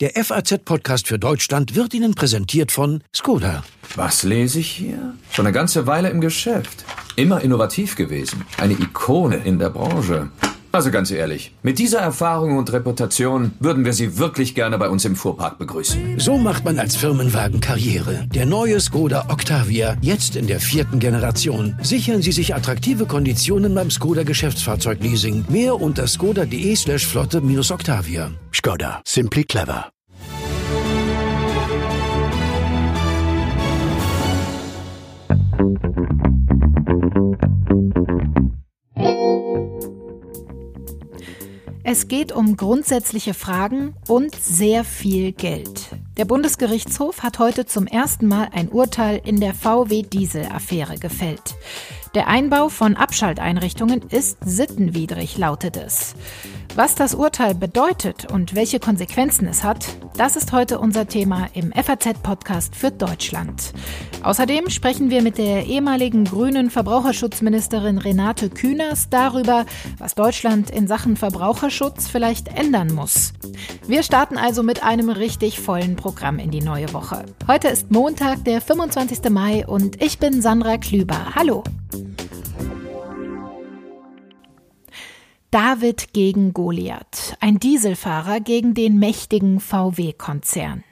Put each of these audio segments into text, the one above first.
Der FAZ-Podcast für Deutschland wird Ihnen präsentiert von Skoda. Was lese ich hier? Schon eine ganze Weile im Geschäft. Immer innovativ gewesen. Eine Ikone in der Branche. Also ganz ehrlich, mit dieser Erfahrung und Reputation würden wir Sie wirklich gerne bei uns im Fuhrpark begrüßen. So macht man als Firmenwagen Karriere. Der neue Skoda Octavia, jetzt in der vierten Generation. Sichern Sie sich attraktive Konditionen beim Skoda Geschäftsfahrzeugleasing. Mehr unter skoda.de slash flotte-octavia. Skoda, simply clever. Es geht um grundsätzliche Fragen und sehr viel Geld. Der Bundesgerichtshof hat heute zum ersten Mal ein Urteil in der VW-Diesel-Affäre gefällt. Der Einbau von Abschalteinrichtungen ist sittenwidrig, lautet es. Was das Urteil bedeutet und welche Konsequenzen es hat, das ist heute unser Thema im FAZ-Podcast für Deutschland. Außerdem sprechen wir mit der ehemaligen grünen Verbraucherschutzministerin Renate Künast darüber, was Deutschland in Sachen Verbraucherschutz vielleicht ändern muss. Wir starten also mit einem richtig vollen Programm in die neue Woche. Heute ist Montag, der 25. Mai und ich bin Sandra Klüber. Hallo. David gegen Goliath, ein Dieselfahrer gegen den mächtigen VW-Konzern.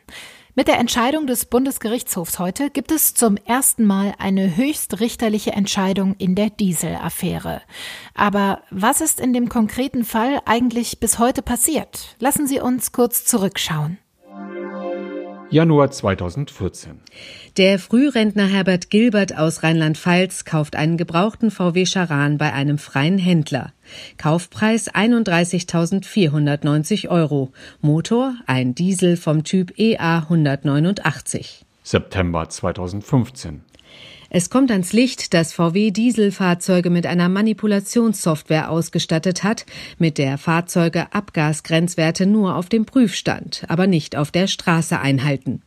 Mit der Entscheidung des Bundesgerichtshofs heute gibt es zum ersten Mal eine höchstrichterliche Entscheidung in der Dieselaffäre. Aber was ist in dem konkreten Fall eigentlich bis heute passiert? Lassen Sie uns kurz zurückschauen. Januar 2014. Der Frührentner Herbert Gilbert aus Rheinland-Pfalz kauft einen gebrauchten VW Charan bei einem freien Händler. Kaufpreis 31.490 Euro. Motor ein Diesel vom Typ EA 189. September 2015. Es kommt ans Licht, dass VW Dieselfahrzeuge mit einer Manipulationssoftware ausgestattet hat, mit der Fahrzeuge Abgasgrenzwerte nur auf dem Prüfstand, aber nicht auf der Straße einhalten.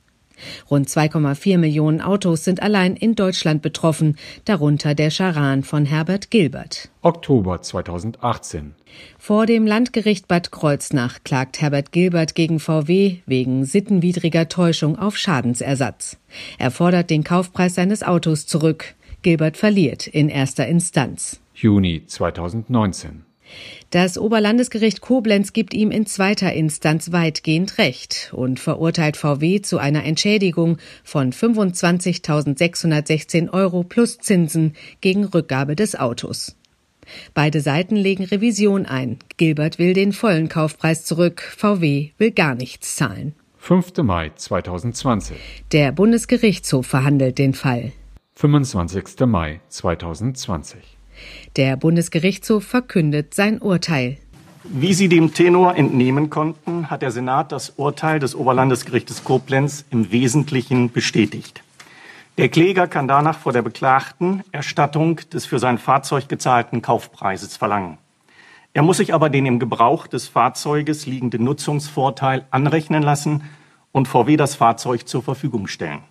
Rund 2,4 Millionen Autos sind allein in Deutschland betroffen, darunter der Charan von Herbert Gilbert. Oktober 2018. Vor dem Landgericht Bad Kreuznach klagt Herbert Gilbert gegen VW wegen sittenwidriger Täuschung auf Schadensersatz. Er fordert den Kaufpreis seines Autos zurück. Gilbert verliert in erster Instanz. Juni 2019. Das Oberlandesgericht Koblenz gibt ihm in zweiter Instanz weitgehend Recht und verurteilt VW zu einer Entschädigung von 25.616 Euro plus Zinsen gegen Rückgabe des Autos. Beide Seiten legen Revision ein. Gilbert will den vollen Kaufpreis zurück, VW will gar nichts zahlen. 5. Mai 2020. Der Bundesgerichtshof verhandelt den Fall. 25. Mai 2020. Der Bundesgerichtshof verkündet sein Urteil. Wie Sie dem Tenor entnehmen konnten, hat der Senat das Urteil des Oberlandesgerichtes Koblenz im Wesentlichen bestätigt. Der Kläger kann danach vor der Beklagten Erstattung des für sein Fahrzeug gezahlten Kaufpreises verlangen. Er muss sich aber den im Gebrauch des Fahrzeuges liegenden Nutzungsvorteil anrechnen lassen und VW das Fahrzeug zur Verfügung stellen.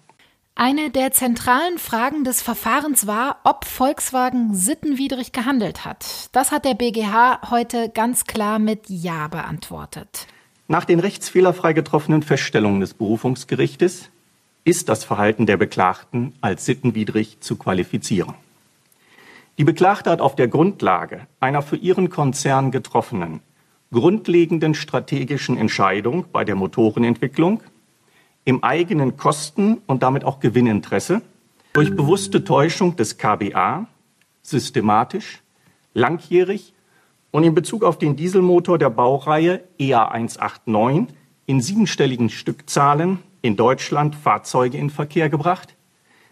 Eine der zentralen Fragen des Verfahrens war, ob Volkswagen sittenwidrig gehandelt hat. Das hat der BGH heute ganz klar mit Ja beantwortet. Nach den rechtsfehlerfrei getroffenen Feststellungen des Berufungsgerichtes ist das Verhalten der Beklagten als sittenwidrig zu qualifizieren. Die Beklagte hat auf der Grundlage einer für ihren Konzern getroffenen grundlegenden strategischen Entscheidung bei der Motorenentwicklung im eigenen Kosten- und damit auch Gewinninteresse durch bewusste Täuschung des KBA systematisch, langjährig und in Bezug auf den Dieselmotor der Baureihe EA 189 in siebenstelligen Stückzahlen in Deutschland Fahrzeuge in Verkehr gebracht,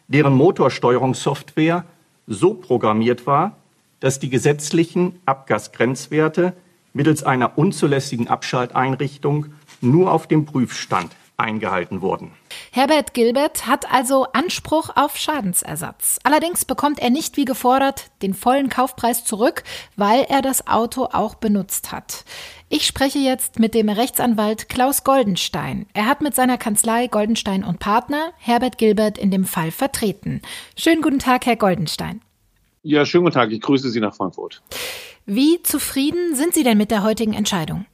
deren Motorsteuerungssoftware so programmiert war, dass die gesetzlichen Abgasgrenzwerte mittels einer unzulässigen Abschalteinrichtung nur auf dem Prüfstand eingehalten wurden. Herbert Gilbert hat also Anspruch auf Schadensersatz. Allerdings bekommt er nicht wie gefordert den vollen Kaufpreis zurück, weil er das Auto auch benutzt hat. Ich spreche jetzt mit dem Rechtsanwalt Klaus Goldenstein. Er hat mit seiner Kanzlei Goldenstein und Partner Herbert Gilbert in dem Fall vertreten. Schönen guten Tag, Herr Goldenstein. Ja, schönen guten Tag. Ich grüße Sie nach Frankfurt. Wie zufrieden sind Sie denn mit der heutigen Entscheidung?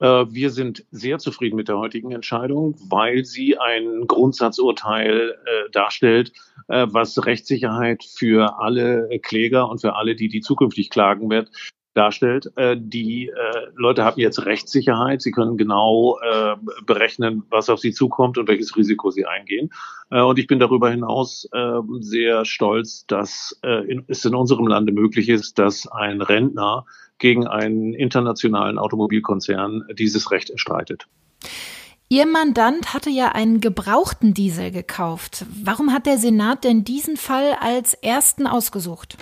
Äh, wir sind sehr zufrieden mit der heutigen Entscheidung, weil sie ein Grundsatzurteil äh, darstellt, äh, was Rechtssicherheit für alle Kläger und für alle, die die zukünftig klagen wird, darstellt. Äh, die äh, Leute haben jetzt Rechtssicherheit. Sie können genau äh, berechnen, was auf sie zukommt und welches Risiko sie eingehen. Und ich bin darüber hinaus äh, sehr stolz, dass in, es in unserem Lande möglich ist, dass ein Rentner gegen einen internationalen Automobilkonzern dieses Recht erstreitet. Ihr Mandant hatte ja einen gebrauchten Diesel gekauft. Warum hat der Senat denn diesen Fall als ersten ausgesucht?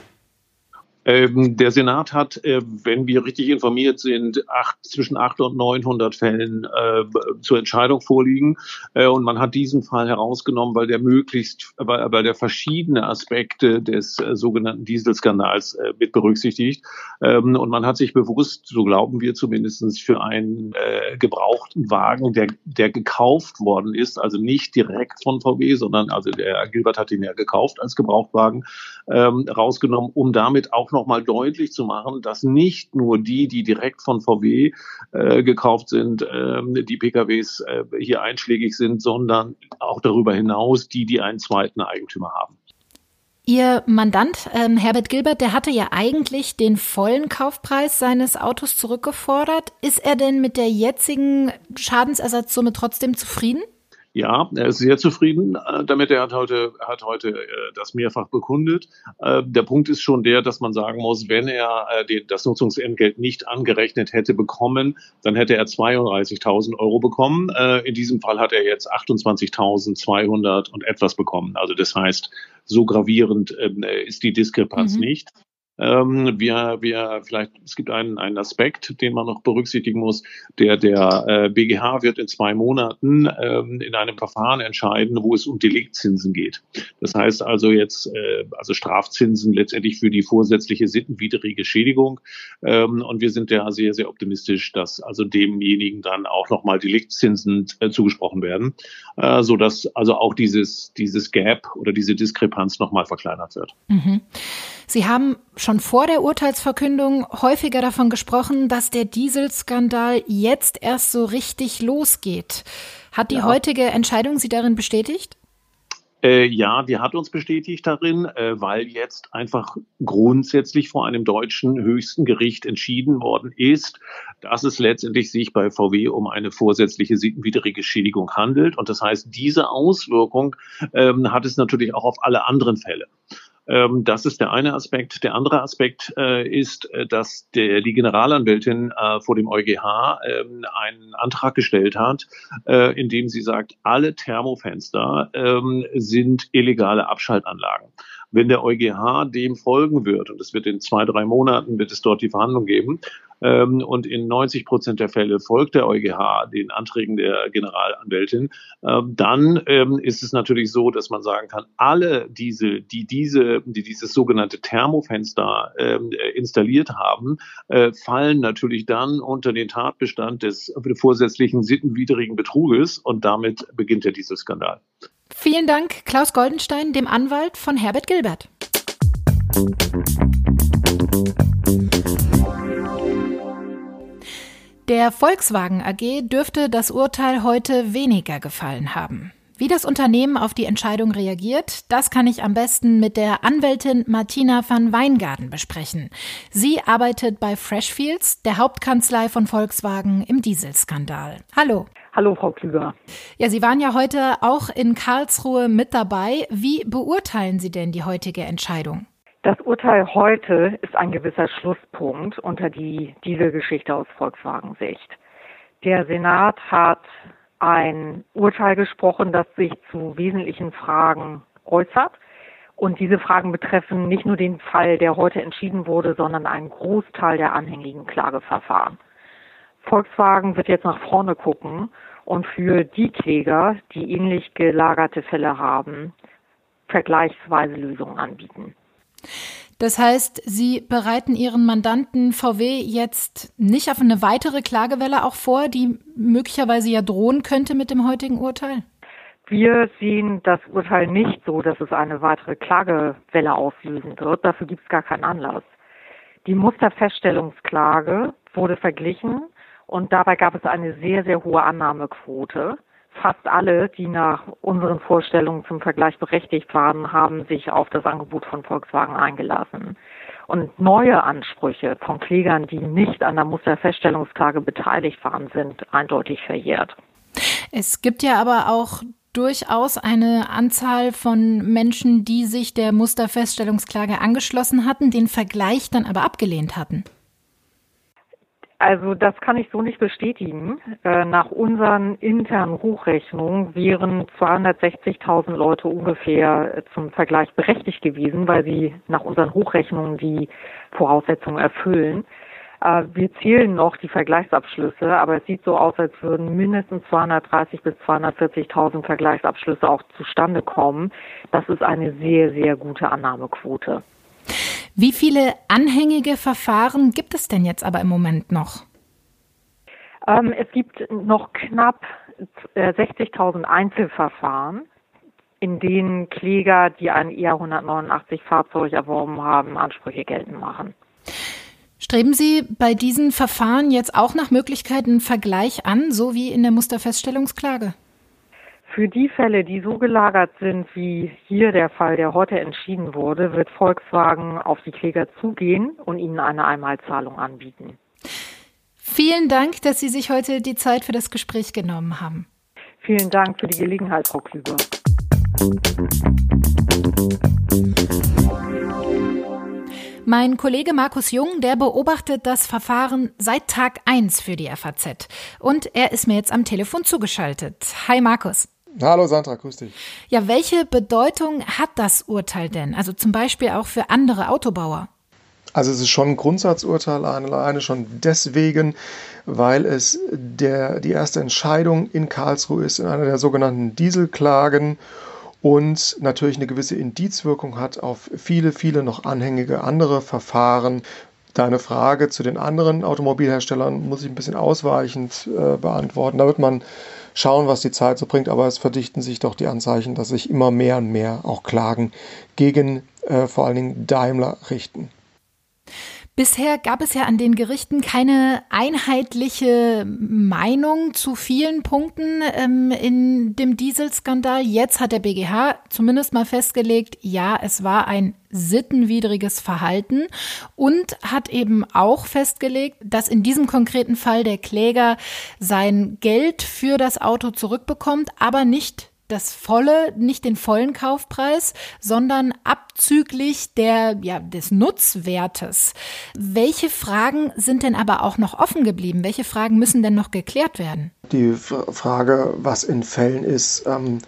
Ähm, der Senat hat, äh, wenn wir richtig informiert sind, acht, zwischen 800 und 900 Fällen äh, zur Entscheidung vorliegen. Äh, und man hat diesen Fall herausgenommen, weil der möglichst, weil, weil der verschiedene Aspekte des äh, sogenannten Dieselskandals äh, mit berücksichtigt. Ähm, und man hat sich bewusst, so glauben wir zumindest, für einen äh, gebrauchten Wagen, der, der gekauft worden ist, also nicht direkt von VW, sondern also der Gilbert hat ihn ja gekauft als Gebrauchtwagen, ähm, rausgenommen, um damit auch noch nochmal deutlich zu machen, dass nicht nur die, die direkt von VW äh, gekauft sind, äh, die PKWs äh, hier einschlägig sind, sondern auch darüber hinaus die, die einen zweiten Eigentümer haben. Ihr Mandant ähm, Herbert Gilbert, der hatte ja eigentlich den vollen Kaufpreis seines Autos zurückgefordert. Ist er denn mit der jetzigen Schadensersatzsumme trotzdem zufrieden? Ja, er ist sehr zufrieden äh, damit. Er hat heute, hat heute äh, das mehrfach bekundet. Äh, der Punkt ist schon der, dass man sagen muss, wenn er das Nutzungsentgelt nicht angerechnet hätte bekommen, dann hätte er 32.000 Euro bekommen. In diesem Fall hat er jetzt 28.200 und etwas bekommen. Also das heißt, so gravierend ähm, ist die Diskrepanz mhm. nicht. Ähm, wir, wir vielleicht, es gibt einen, einen Aspekt, den man noch berücksichtigen muss. Der, der äh, BGH wird in zwei Monaten ähm, in einem Verfahren entscheiden, wo es um Deliktzinsen geht. Das heißt also jetzt, äh, also Strafzinsen letztendlich für die vorsätzliche sittenwidrige Schädigung. Ähm, und wir sind da sehr, sehr optimistisch, dass also demjenigen dann auch nochmal Deliktzinsen äh, zugesprochen werden, äh, so dass also auch dieses, dieses Gap oder diese Diskrepanz nochmal verkleinert wird. Mhm. Sie haben schon vor der Urteilsverkündung häufiger davon gesprochen, dass der Dieselskandal jetzt erst so richtig losgeht. Hat die ja. heutige Entscheidung Sie darin bestätigt? Äh, ja, die hat uns bestätigt darin, äh, weil jetzt einfach grundsätzlich vor einem deutschen höchsten Gericht entschieden worden ist, dass es letztendlich sich bei VW um eine vorsätzliche sittenwidrige Schädigung handelt. Und das heißt, diese Auswirkung ähm, hat es natürlich auch auf alle anderen Fälle. Ähm, das ist der eine Aspekt. Der andere Aspekt äh, ist, äh, dass der, die Generalanwältin äh, vor dem EuGH äh, einen Antrag gestellt hat, äh, in dem sie sagt, alle Thermofenster äh, sind illegale Abschaltanlagen. Wenn der EuGH dem folgen wird, und es wird in zwei, drei Monaten, wird es dort die Verhandlung geben, ähm, und in 90 Prozent der Fälle folgt der EuGH den Anträgen der Generalanwältin, ähm, dann ähm, ist es natürlich so, dass man sagen kann, alle diese, die diese, die dieses sogenannte Thermofenster ähm, installiert haben, äh, fallen natürlich dann unter den Tatbestand des vorsätzlichen sittenwidrigen Betruges und damit beginnt ja dieser Skandal. Vielen Dank, Klaus Goldenstein, dem Anwalt von Herbert Gilbert. Der Volkswagen AG dürfte das Urteil heute weniger gefallen haben. Wie das Unternehmen auf die Entscheidung reagiert, das kann ich am besten mit der Anwältin Martina van Weingarten besprechen. Sie arbeitet bei Freshfields, der Hauptkanzlei von Volkswagen im Dieselskandal. Hallo. Hallo, Frau Klüger. Ja, Sie waren ja heute auch in Karlsruhe mit dabei. Wie beurteilen Sie denn die heutige Entscheidung? Das Urteil heute ist ein gewisser Schlusspunkt unter die Dieselgeschichte aus Volkswagen-Sicht. Der Senat hat ein Urteil gesprochen, das sich zu wesentlichen Fragen äußert. Und diese Fragen betreffen nicht nur den Fall, der heute entschieden wurde, sondern einen Großteil der anhängigen Klageverfahren. Volkswagen wird jetzt nach vorne gucken und für die Kläger, die ähnlich gelagerte Fälle haben, vergleichsweise Lösungen anbieten. Das heißt, Sie bereiten Ihren Mandanten VW jetzt nicht auf eine weitere Klagewelle auch vor, die möglicherweise ja drohen könnte mit dem heutigen Urteil? Wir sehen das Urteil nicht so, dass es eine weitere Klagewelle auslösen wird. Dafür gibt es gar keinen Anlass. Die Musterfeststellungsklage wurde verglichen Und dabei gab es eine sehr, sehr hohe Annahmequote. Fast alle, die nach unseren Vorstellungen zum Vergleich berechtigt waren, haben sich auf das Angebot von Volkswagen eingelassen. Und neue Ansprüche von Klägern, die nicht an der Musterfeststellungsklage beteiligt waren, sind eindeutig verjährt. Es gibt ja aber auch durchaus eine Anzahl von Menschen, die sich der Musterfeststellungsklage angeschlossen hatten, den Vergleich dann aber abgelehnt hatten. Also das kann ich so nicht bestätigen. Äh, nach unseren internen Hochrechnungen wären 260.000 Leute ungefähr zum Vergleich berechtigt gewesen, weil sie nach unseren Hochrechnungen die Voraussetzungen erfüllen. Äh, wir zählen noch die Vergleichsabschlüsse, aber es sieht so aus, als würden mindestens 230 bis 240.000 Vergleichsabschlüsse auch zustande kommen. Das ist eine sehr, sehr gute Annahmequote. Wie viele anhängige Verfahren gibt es denn jetzt aber im Moment noch? Ähm, es gibt noch knapp 60.000 äh, Einzelverfahren, in denen Kläger, die ein ER 189 Fahrzeug erworben haben, Ansprüche geltend machen. Streben Sie bei diesen Verfahren jetzt auch nach Möglichkeiten Vergleich an, so wie in der Musterfeststellungsklage? Für die Fälle, die so gelagert sind, wie hier der Fall, der heute entschieden wurde, wird Volkswagen auf die Kläger zugehen und ihnen eine Einmalzahlung anbieten. Vielen Dank, dass Sie sich heute die Zeit für das Gespräch genommen haben. Vielen Dank für die Gelegenheit, Frau Klüber. Mein Kollege Markus Jung, der beobachtet das Verfahren seit Tag 1 für die FAZ. Und er ist mir jetzt am Telefon zugeschaltet. Hi Markus. Hallo Sandra, grüß dich. Ja, welche Bedeutung hat das Urteil denn? Also zum Beispiel auch für andere Autobauer? Also es ist schon ein Grundsatzurteil alleine schon deswegen, weil es der, die erste Entscheidung in Karlsruhe ist in einer der sogenannten Dieselklagen und natürlich eine gewisse Indizwirkung hat auf viele, viele noch anhängige andere Verfahren. Deine Frage zu den anderen Automobilherstellern muss ich ein bisschen ausweichend äh, beantworten. Da wird man schauen, was die Zeit so bringt, aber es verdichten sich doch die Anzeichen, dass sich immer mehr und mehr auch Klagen gegen äh, vor allen Dingen Daimler richten. Bisher gab es ja an den Gerichten keine einheitliche Meinung zu vielen Punkten ähm, in dem Dieselskandal. Jetzt hat der BGH zumindest mal festgelegt, ja, es war ein sittenwidriges Verhalten und hat eben auch festgelegt, dass in diesem konkreten Fall der Kläger sein Geld für das Auto zurückbekommt, aber nicht das volle, nicht den vollen Kaufpreis, sondern abzüglich der, ja, des Nutzwertes. Welche Fragen sind denn aber auch noch offen geblieben? Welche Fragen müssen denn noch geklärt werden? Die Frage, was in Fällen ist, ähm,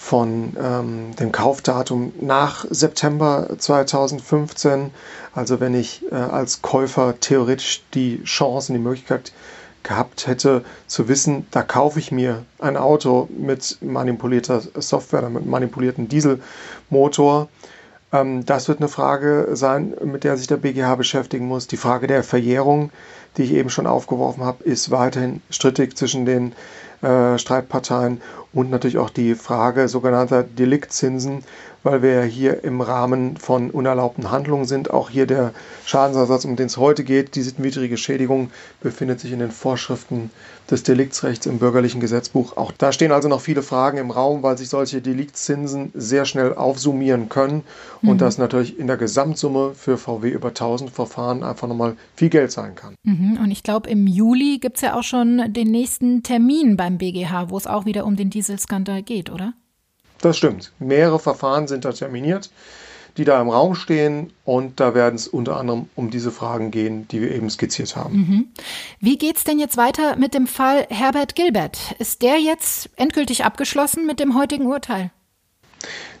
von ähm, dem Kaufdatum nach September 2015. Also wenn ich äh, als Käufer theoretisch die Chancen, die Möglichkeit gehabt hätte, zu wissen, da kaufe ich mir ein Auto mit manipulierter Software, mit manipulierten Dieselmotor. Ähm, das wird eine Frage sein, mit der sich der BGH beschäftigen muss. Die Frage der Verjährung, die ich eben schon aufgeworfen habe, ist weiterhin strittig zwischen den äh, Streitparteien und natürlich auch die Frage sogenannter Deliktzinsen, weil wir ja hier im Rahmen von unerlaubten Handlungen sind. Auch hier der Schadensersatz, um den es heute geht, die sittenwidrige Schädigung, befindet sich in den Vorschriften des Deliktsrechts im bürgerlichen Gesetzbuch. Auch da stehen also noch viele Fragen im Raum, weil sich solche Deliktzinsen sehr schnell aufsummieren können und mhm. das natürlich in der Gesamtsumme für VW über 1000 Verfahren einfach nochmal viel Geld sein kann. Mhm. Und ich glaube, im Juli gibt es ja auch schon den nächsten Termin beim BGH, wo es auch wieder um den Dieselskandal geht, oder? Das stimmt. Mehrere Verfahren sind da terminiert, die da im Raum stehen und da werden es unter anderem um diese Fragen gehen, die wir eben skizziert haben. Mhm. Wie es denn jetzt weiter mit dem Fall Herbert Gilbert? Ist der jetzt endgültig abgeschlossen mit dem heutigen Urteil?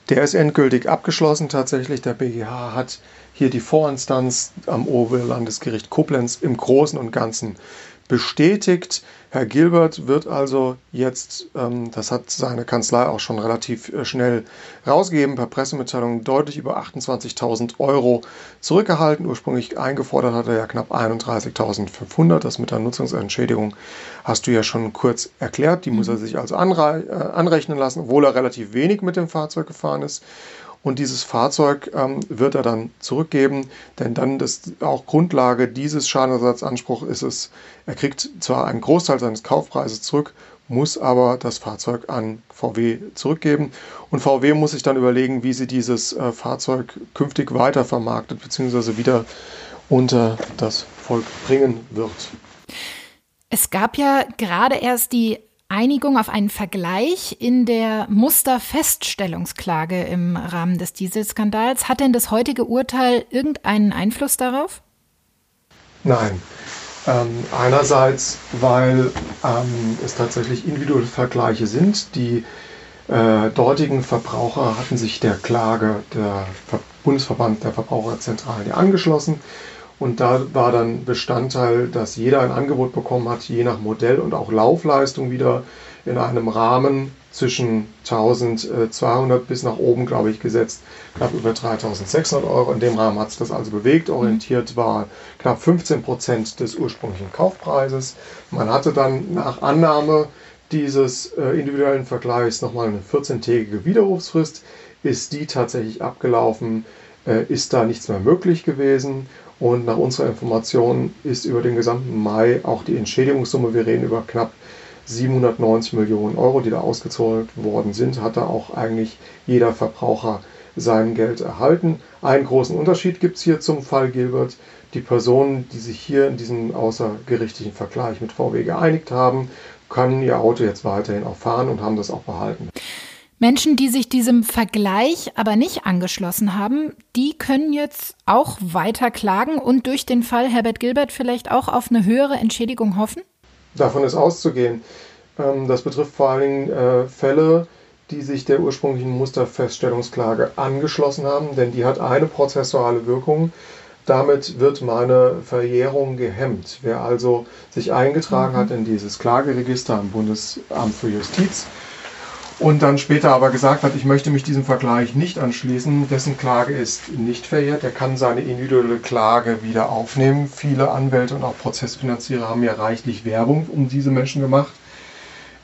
Der ist endgültig abgeschlossen. Tatsächlich, der BGH hat hier die Vorinstanz am Oberlandesgericht Koblenz im Großen und Ganzen bestätigt. Herr Gilbert wird also jetzt, ähm, das hat seine Kanzlei auch schon relativ äh, schnell rausgegeben, per Pressemitteilung deutlich über 28.000 Euro zurückgehalten. Ursprünglich eingefordert hat er ja knapp 31.500. Das mit der Nutzungsentschädigung hast du ja schon kurz erklärt. Die muss er mhm. sich also äh, anrechnen lassen, obwohl er relativ wenig mit dem Fahrzeug gefahren ist. Und dieses Fahrzeug ähm, wird er dann zurückgeben, denn dann das auch Grundlage dieses Schadenersatzanspruchs ist es, er kriegt zwar einen Großteil seines Kaufpreises zurück, muss aber das Fahrzeug an VW zurückgeben und VW muss sich dann überlegen, wie sie dieses äh, Fahrzeug künftig weiter vermarktet bzw. wieder unter das Volk bringen wird. Es gab ja gerade erst die Einigung auf einen Vergleich in der Musterfeststellungsklage im Rahmen des Dieselskandals. Hat denn das heutige Urteil irgendeinen Einfluss darauf? Nein. Ähm, einerseits, weil ähm, es tatsächlich individuelle Vergleiche sind. Die äh, dortigen Verbraucher hatten sich der Klage der Ver Bundesverband der Verbraucherzentralen angeschlossen. Und da war dann Bestandteil, dass jeder ein Angebot bekommen hat, je nach Modell und auch Laufleistung wieder in einem Rahmen zwischen 1200 bis nach oben, glaube ich, gesetzt, knapp über 3600 Euro. In dem Rahmen hat es das also bewegt. Orientiert war knapp 15 Prozent des ursprünglichen Kaufpreises. Man hatte dann nach Annahme dieses äh, individuellen Vergleichs nochmal eine 14-tägige Widerrufsfrist. Ist die tatsächlich abgelaufen, ist da nichts mehr möglich gewesen. Und nach unserer Information ist über den gesamten Mai auch die Entschädigungssumme, wir reden über knapp 790 Millionen Euro, die da ausgezahlt worden sind, hat da auch eigentlich jeder Verbraucher sein Geld erhalten. Einen großen Unterschied gibt es hier zum Fall Gilbert. Die Personen, die sich hier in diesem außergerichtlichen Vergleich mit VW geeinigt haben, können ihr Auto jetzt weiterhin auch fahren und haben das auch behalten. Menschen, die sich diesem Vergleich aber nicht angeschlossen haben, die können jetzt auch weiter klagen und durch den Fall Herbert Gilbert vielleicht auch auf eine höhere Entschädigung hoffen? Davon ist auszugehen. Ähm, das betrifft vor allen Dingen äh, Fälle, die sich der ursprünglichen Musterfeststellungsklage angeschlossen haben, denn die hat eine prozessuale Wirkung. Damit wird meine Verjährung gehemmt. Wer also sich eingetragen mhm. hat in dieses Klageregister am Bundesamt für Justiz, und dann später aber gesagt hat, ich möchte mich diesem Vergleich nicht anschließen, dessen Klage ist nicht verjährt. Er kann seine individuelle Klage wieder aufnehmen. Viele Anwälte und auch Prozessfinanzierer haben ja reichlich Werbung um diese Menschen gemacht.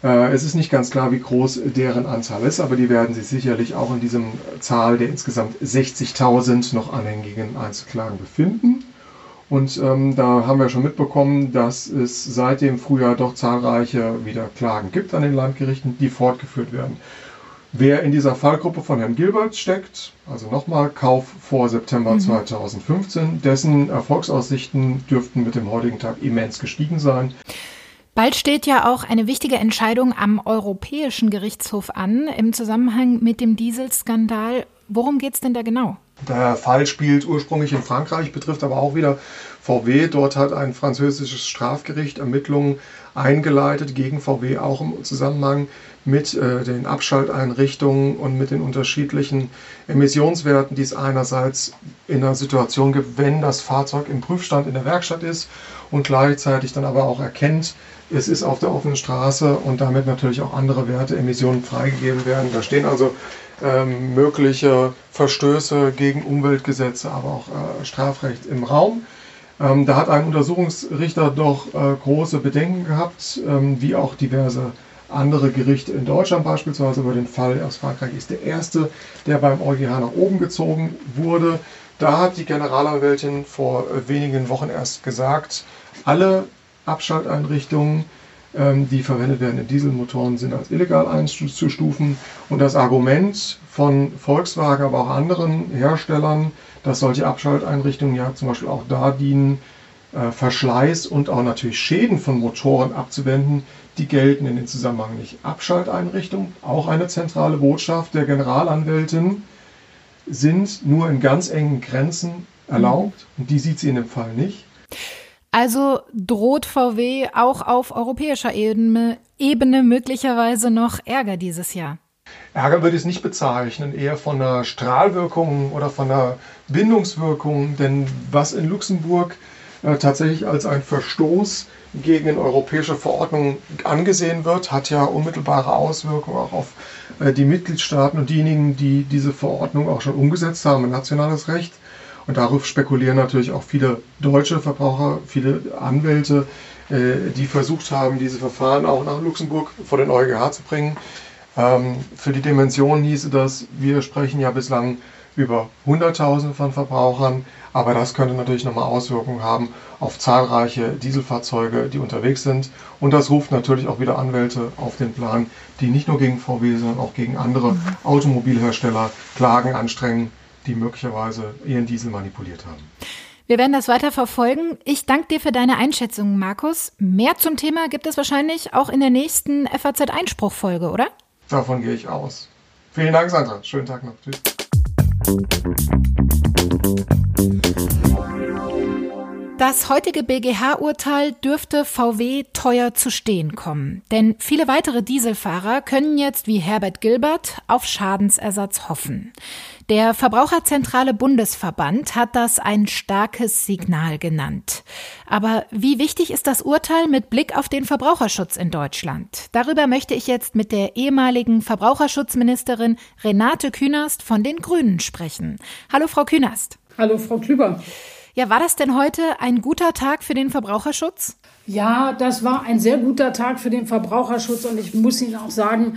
Äh, es ist nicht ganz klar, wie groß deren Anzahl ist, aber die werden sich sicherlich auch in diesem Zahl der insgesamt 60.000 noch anhängigen Einzelklagen befinden. Und ähm, da haben wir schon mitbekommen, dass es seit dem Frühjahr doch zahlreiche wieder Klagen gibt an den Landgerichten, die fortgeführt werden. Wer in dieser Fallgruppe von Herrn Gilbert steckt, also nochmal Kauf vor September mhm. 2015, dessen Erfolgsaussichten dürften mit dem heutigen Tag immens gestiegen sein. Bald steht ja auch eine wichtige Entscheidung am Europäischen Gerichtshof an im Zusammenhang mit dem Dieselskandal. Worum geht es denn da genau? Der Fall spielt ursprünglich in Frankreich, betrifft aber auch wieder VW. Dort hat ein französisches Strafgericht Ermittlungen eingeleitet gegen VW, auch im Zusammenhang mit äh, den Abschalteinrichtungen und mit den unterschiedlichen Emissionswerten, die es einerseits in einer Situation gibt, wenn das Fahrzeug im Prüfstand in der Werkstatt ist und gleichzeitig dann aber auch erkennt, es ist auf der offenen Straße und damit natürlich auch andere Werte, Emissionen freigegeben werden. Da stehen also ähm, mögliche Verstöße gegen Umweltgesetze, aber auch äh, Strafrecht im Raum. Ähm, da hat ein Untersuchungsrichter doch äh, große Bedenken gehabt, ähm, wie auch diverse andere Gerichte in Deutschland beispielsweise. Über den Fall aus Frankreich ist der erste, der beim EuGH nach oben gezogen wurde. Da hat die Generalanwältin vor äh, wenigen Wochen erst gesagt, alle Abschalteinrichtungen die verwendet werden in Dieselmotoren, sind als illegal einzustufen. Und das Argument von Volkswagen, aber auch anderen Herstellern, dass solche Abschalteinrichtungen ja zum Beispiel auch da dienen, äh, Verschleiß und auch natürlich Schäden von Motoren abzuwenden, die gelten in dem Zusammenhang nicht. Abschalteinrichtungen, auch eine zentrale Botschaft der Generalanwältin, sind nur in ganz engen Grenzen erlaubt und die sieht sie in dem Fall nicht. Also droht VW auch auf europäischer Ebene, Ebene möglicherweise noch Ärger dieses Jahr. Ärger würde ich es nicht bezeichnen, eher von einer Strahlwirkung oder von einer Bindungswirkung, denn was in Luxemburg äh, tatsächlich als ein Verstoß gegen europäische Verordnungen angesehen wird, hat ja unmittelbare Auswirkungen auch auf äh, die Mitgliedstaaten und diejenigen, die diese Verordnung auch schon umgesetzt haben, nationales Recht. Und darauf spekulieren natürlich auch viele deutsche Verbraucher, viele Anwälte, äh, die versucht haben, diese Verfahren auch nach Luxemburg vor den EuGH zu bringen. Ähm, für die Dimension hieße das, wir sprechen ja bislang über Hunderttausende von Verbrauchern, aber das könnte natürlich nochmal Auswirkungen haben auf zahlreiche Dieselfahrzeuge, die unterwegs sind. Und das ruft natürlich auch wieder Anwälte auf den Plan, die nicht nur gegen VW, sondern auch gegen andere mhm. Automobilhersteller Klagen anstrengen, die möglicherweise ihren Diesel manipuliert haben. Wir werden das weiter verfolgen. Ich danke dir für deine Einschätzung, Markus. Mehr zum Thema gibt es wahrscheinlich auch in der nächsten FAZ-Einspruchfolge, oder? Davon gehe ich aus. Vielen Dank, Sandra. Schönen Tag noch. Tschüss. Das heutige BGH-Urteil dürfte VW teuer zu stehen kommen. Denn viele weitere Dieselfahrer können jetzt wie Herbert Gilbert auf Schadensersatz hoffen. Der Verbraucherzentrale Bundesverband hat das ein starkes Signal genannt. Aber wie wichtig ist das Urteil mit Blick auf den Verbraucherschutz in Deutschland? Darüber möchte ich jetzt mit der ehemaligen Verbraucherschutzministerin Renate Künast von den Grünen sprechen. Hallo, Frau Künast. Hallo, Frau Klüber. Ja, war das denn heute ein guter Tag für den Verbraucherschutz? Ja, das war ein sehr guter Tag für den Verbraucherschutz und ich muss Ihnen auch sagen,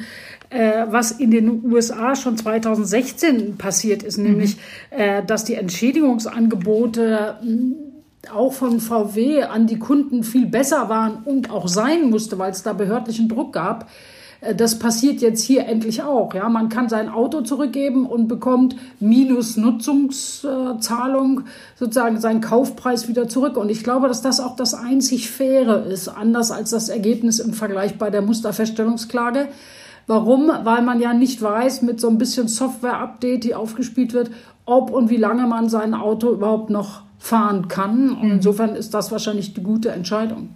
äh, was in den USA schon 2016 passiert ist, mhm. nämlich, äh, dass die Entschädigungsangebote äh, auch von VW an die Kunden viel besser waren und auch sein musste, weil es da behördlichen Druck gab. Äh, das passiert jetzt hier endlich auch. Ja, man kann sein Auto zurückgeben und bekommt minus Nutzungszahlung sozusagen seinen Kaufpreis wieder zurück. Und ich glaube, dass das auch das einzig faire ist, anders als das Ergebnis im Vergleich bei der Musterfeststellungsklage. Warum? Weil man ja nicht weiß, mit so ein bisschen Software-Update, die aufgespielt wird, ob und wie lange man sein Auto überhaupt noch fahren kann. Und mhm. insofern ist das wahrscheinlich die gute Entscheidung.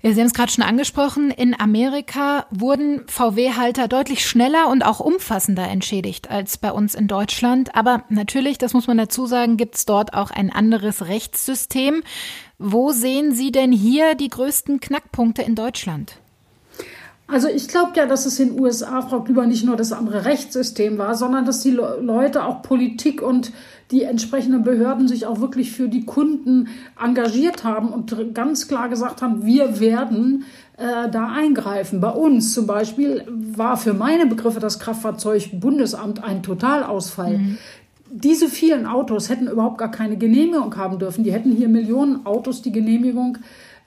Ja, Sie haben es gerade schon angesprochen, in Amerika wurden VW-Halter deutlich schneller und auch umfassender entschädigt als bei uns in Deutschland. Aber natürlich, das muss man dazu sagen, gibt es dort auch ein anderes Rechtssystem. Wo sehen Sie denn hier die größten Knackpunkte in Deutschland? Also ich glaube ja, dass es in den USA, Frau Klüber, nicht nur das andere Rechtssystem war, sondern dass die Leute auch Politik und die entsprechenden Behörden sich auch wirklich für die Kunden engagiert haben und ganz klar gesagt haben, wir werden äh, da eingreifen. Bei uns zum Beispiel war für meine Begriffe das Kraftfahrzeugbundesamt ein Totalausfall. Mhm. Diese vielen Autos hätten überhaupt gar keine Genehmigung haben dürfen. Die hätten hier Millionen Autos die Genehmigung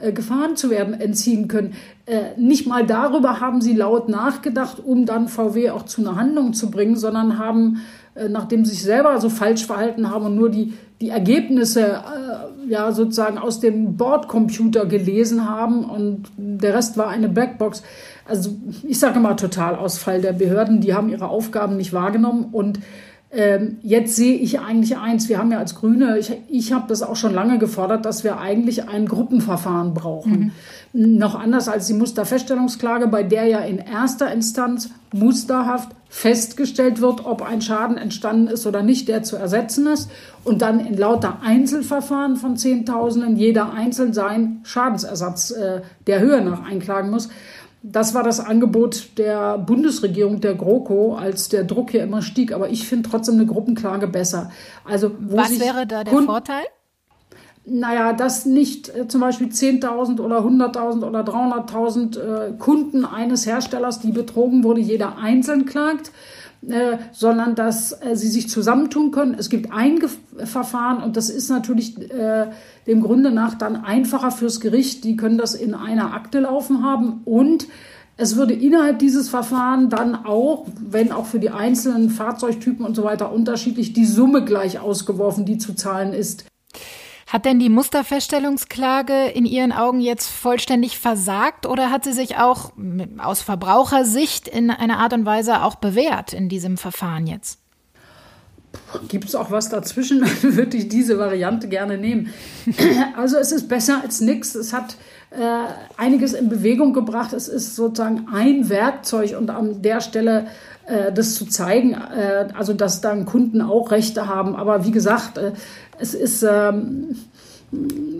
äh, gefahren zu werden, entziehen können. Äh, nicht mal darüber haben sie laut nachgedacht, um dann VW auch zu einer Handlung zu bringen, sondern haben, nachdem sie sich selber so falsch verhalten haben und nur die, die Ergebnisse äh, ja sozusagen aus dem Bordcomputer gelesen haben und der Rest war eine Blackbox. Also ich sage mal Totalausfall der Behörden, die haben ihre Aufgaben nicht wahrgenommen und ähm, jetzt sehe ich eigentlich eins, wir haben ja als Grüne, ich, ich habe das auch schon lange gefordert, dass wir eigentlich ein Gruppenverfahren brauchen. Mhm. Noch anders als die Musterfeststellungsklage, bei der ja in erster Instanz musterhaft festgestellt wird, ob ein Schaden entstanden ist oder nicht, der zu ersetzen ist. Und dann in lauter Einzelverfahren von Zehntausenden jeder einzeln seinen Schadensersatz äh, der Höhe nach einklagen muss. Das war das Angebot der Bundesregierung, der GroKo, als der Druck hier immer stieg. Aber ich finde trotzdem eine Gruppenklage besser. Also, Was wäre da der Vorteil? Naja, dass nicht äh, zum Beispiel 10.000 oder 100.000 oder 300.000 äh, Kunden eines Herstellers, die betrogen wurde, jeder einzeln klagt, äh, sondern dass äh, sie sich zusammentun können. Es gibt ein Ge Verfahren und das ist natürlich äh, dem Grunde nach dann einfacher fürs Gericht. Die können das in einer Akte laufen haben und es würde innerhalb dieses Verfahrens dann auch, wenn auch für die einzelnen Fahrzeugtypen und so weiter unterschiedlich, die Summe gleich ausgeworfen, die zu zahlen ist. Hat denn die Musterfeststellungsklage in Ihren Augen jetzt vollständig versagt oder hat sie sich auch aus Verbrauchersicht in einer Art und Weise auch bewährt in diesem Verfahren jetzt? Gibt es auch was dazwischen? Würde ich diese Variante gerne nehmen. Also es ist besser als nichts. Es hat äh, einiges in Bewegung gebracht. Es ist sozusagen ein Werkzeug und an der Stelle äh, das zu zeigen, äh, also dass dann Kunden auch Rechte haben. Aber wie gesagt, äh, es ist, ähm,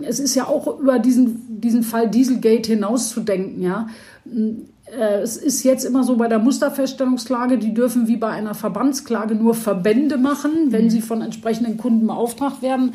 es ist ja auch über diesen, diesen Fall Dieselgate hinauszudenken, ja. Äh, es ist jetzt immer so bei der Musterfeststellungsklage, die dürfen wie bei einer Verbandsklage nur Verbände machen, wenn mhm. sie von entsprechenden Kunden beauftragt werden.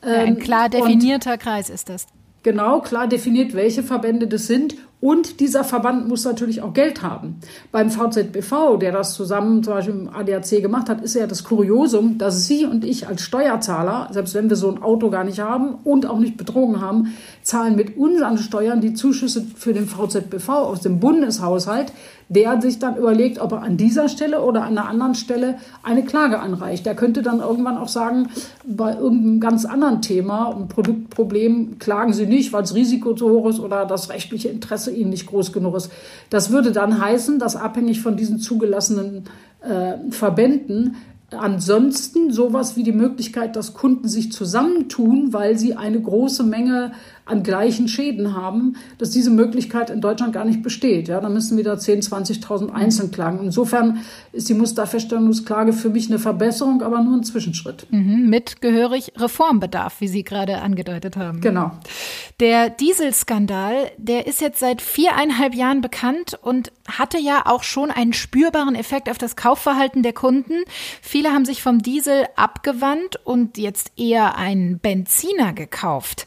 Ein ähm, klar definierter Und Kreis ist das. Genau, klar definiert, welche Verbände das sind. Und dieser Verband muss natürlich auch Geld haben. Beim VZBV, der das zusammen zum Beispiel im ADAC gemacht hat, ist ja das Kuriosum, dass Sie und ich als Steuerzahler, selbst wenn wir so ein Auto gar nicht haben und auch nicht betrogen haben, zahlen mit unseren Steuern die Zuschüsse für den VZBV aus dem Bundeshaushalt, der sich dann überlegt, ob er an dieser Stelle oder an einer anderen Stelle eine Klage anreicht. Der könnte dann irgendwann auch sagen, bei irgendeinem ganz anderen Thema, ein Produktproblem, klagen Sie nicht, weil das Risiko zu hoch ist oder das rechtliche Interesse Ihnen nicht groß genug ist. Das würde dann heißen, dass abhängig von diesen zugelassenen äh, Verbänden ansonsten sowas wie die Möglichkeit, dass Kunden sich zusammentun, weil sie eine große Menge an gleichen Schäden haben, dass diese Möglichkeit in Deutschland gar nicht besteht. Ja, dann müssen wieder 10, 20.000 einzeln klagen. Insofern ist die Musterfeststellungsklage für mich eine Verbesserung, aber nur ein Zwischenschritt. Mhm, mit gehörig Reformbedarf, wie Sie gerade angedeutet haben. Genau. Der Dieselskandal, der ist jetzt seit viereinhalb Jahren bekannt und hatte ja auch schon einen spürbaren Effekt auf das Kaufverhalten der Kunden. Viele haben sich vom Diesel abgewandt und jetzt eher einen Benziner gekauft.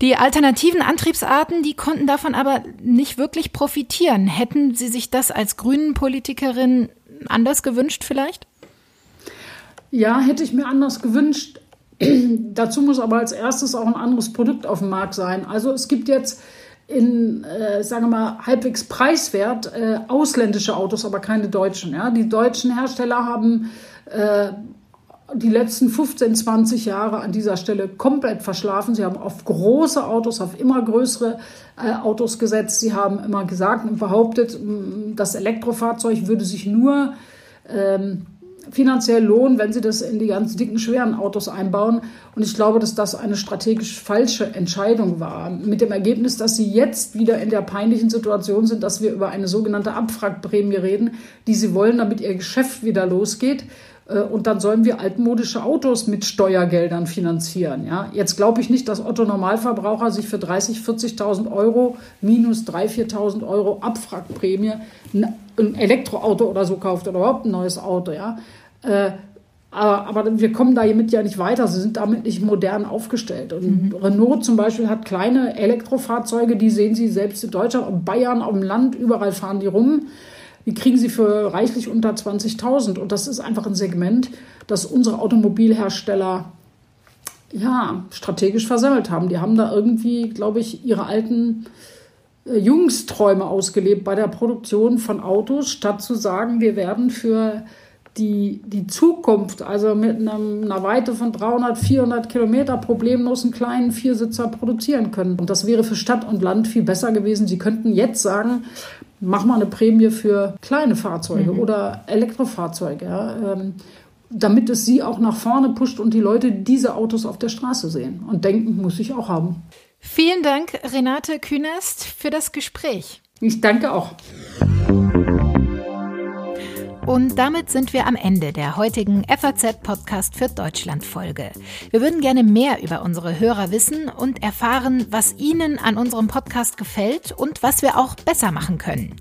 Die alternativen Antriebsarten, die konnten davon aber nicht wirklich profitieren. Hätten Sie sich das als Grünen-Politikerin anders gewünscht vielleicht? Ja, hätte ich mir anders gewünscht. Dazu muss aber als erstes auch ein anderes Produkt auf dem Markt sein. Also es gibt jetzt in, äh, sagen wir mal, halbwegs preiswert äh, ausländische Autos, aber keine deutschen. Ja? Die deutschen Hersteller haben äh, die letzten 15, 20 Jahre an dieser Stelle komplett verschlafen. Sie haben auf große Autos, auf immer größere äh, Autos gesetzt. Sie haben immer gesagt und behauptet, das Elektrofahrzeug würde sich nur ähm, finanziell lohnen, wenn sie das in die ganz dicken, schweren Autos einbauen. Und ich glaube, dass das eine strategisch falsche Entscheidung war. Mit dem Ergebnis, dass sie jetzt wieder in der peinlichen Situation sind, dass wir über eine sogenannte Abwrackprämie reden, die sie wollen, damit ihr Geschäft wieder losgeht. Äh, und dann sollen wir altmodische Autos mit Steuergeldern finanzieren. Ja? Jetzt glaube ich nicht, dass Otto Normalverbraucher sich für 30.000, 40.000 Euro minus 3.000, 4.000 Euro Abwrackprämie ein Elektroauto oder so kauft oder überhaupt ein neues Auto. Ja? Aber, aber, wir kommen damit ja nicht weiter. Sie sind damit nicht modern aufgestellt. Und mhm. Renault zum Beispiel hat kleine Elektrofahrzeuge, die sehen Sie selbst in Deutschland, in Bayern, auf dem Land, überall fahren die rum. Die kriegen sie für reichlich unter 20.000. Und das ist einfach ein Segment, das unsere Automobilhersteller ja, strategisch versammelt haben. Die haben da irgendwie, glaube ich, ihre alten äh, Jungsträume ausgelebt bei der Produktion von Autos, statt zu sagen, wir werden für die, die Zukunft, also mit einem, einer Weite von 300, 400 Kilometer problemlos einen kleinen Viersitzer produzieren können. Und das wäre für Stadt und Land viel besser gewesen. Sie könnten jetzt sagen, mach mal eine Prämie für kleine Fahrzeuge mhm. oder Elektrofahrzeuge, ja, ähm, damit es sie auch nach vorne pusht und die Leute diese Autos auf der Straße sehen und denken, muss ich auch haben. Vielen Dank, Renate Künast, für das Gespräch. Ich danke auch. Und damit sind wir am Ende der heutigen FAZ-Podcast für Deutschland-Folge. Wir würden gerne mehr über unsere Hörer wissen und erfahren, was Ihnen an unserem Podcast gefällt und was wir auch besser machen können.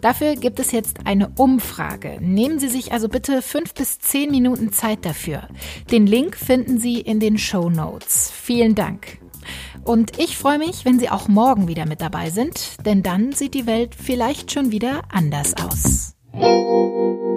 Dafür gibt es jetzt eine Umfrage. Nehmen Sie sich also bitte fünf bis zehn Minuten Zeit dafür. Den Link finden Sie in den Show Notes. Vielen Dank. Und ich freue mich, wenn Sie auch morgen wieder mit dabei sind, denn dann sieht die Welt vielleicht schon wieder anders aus. Música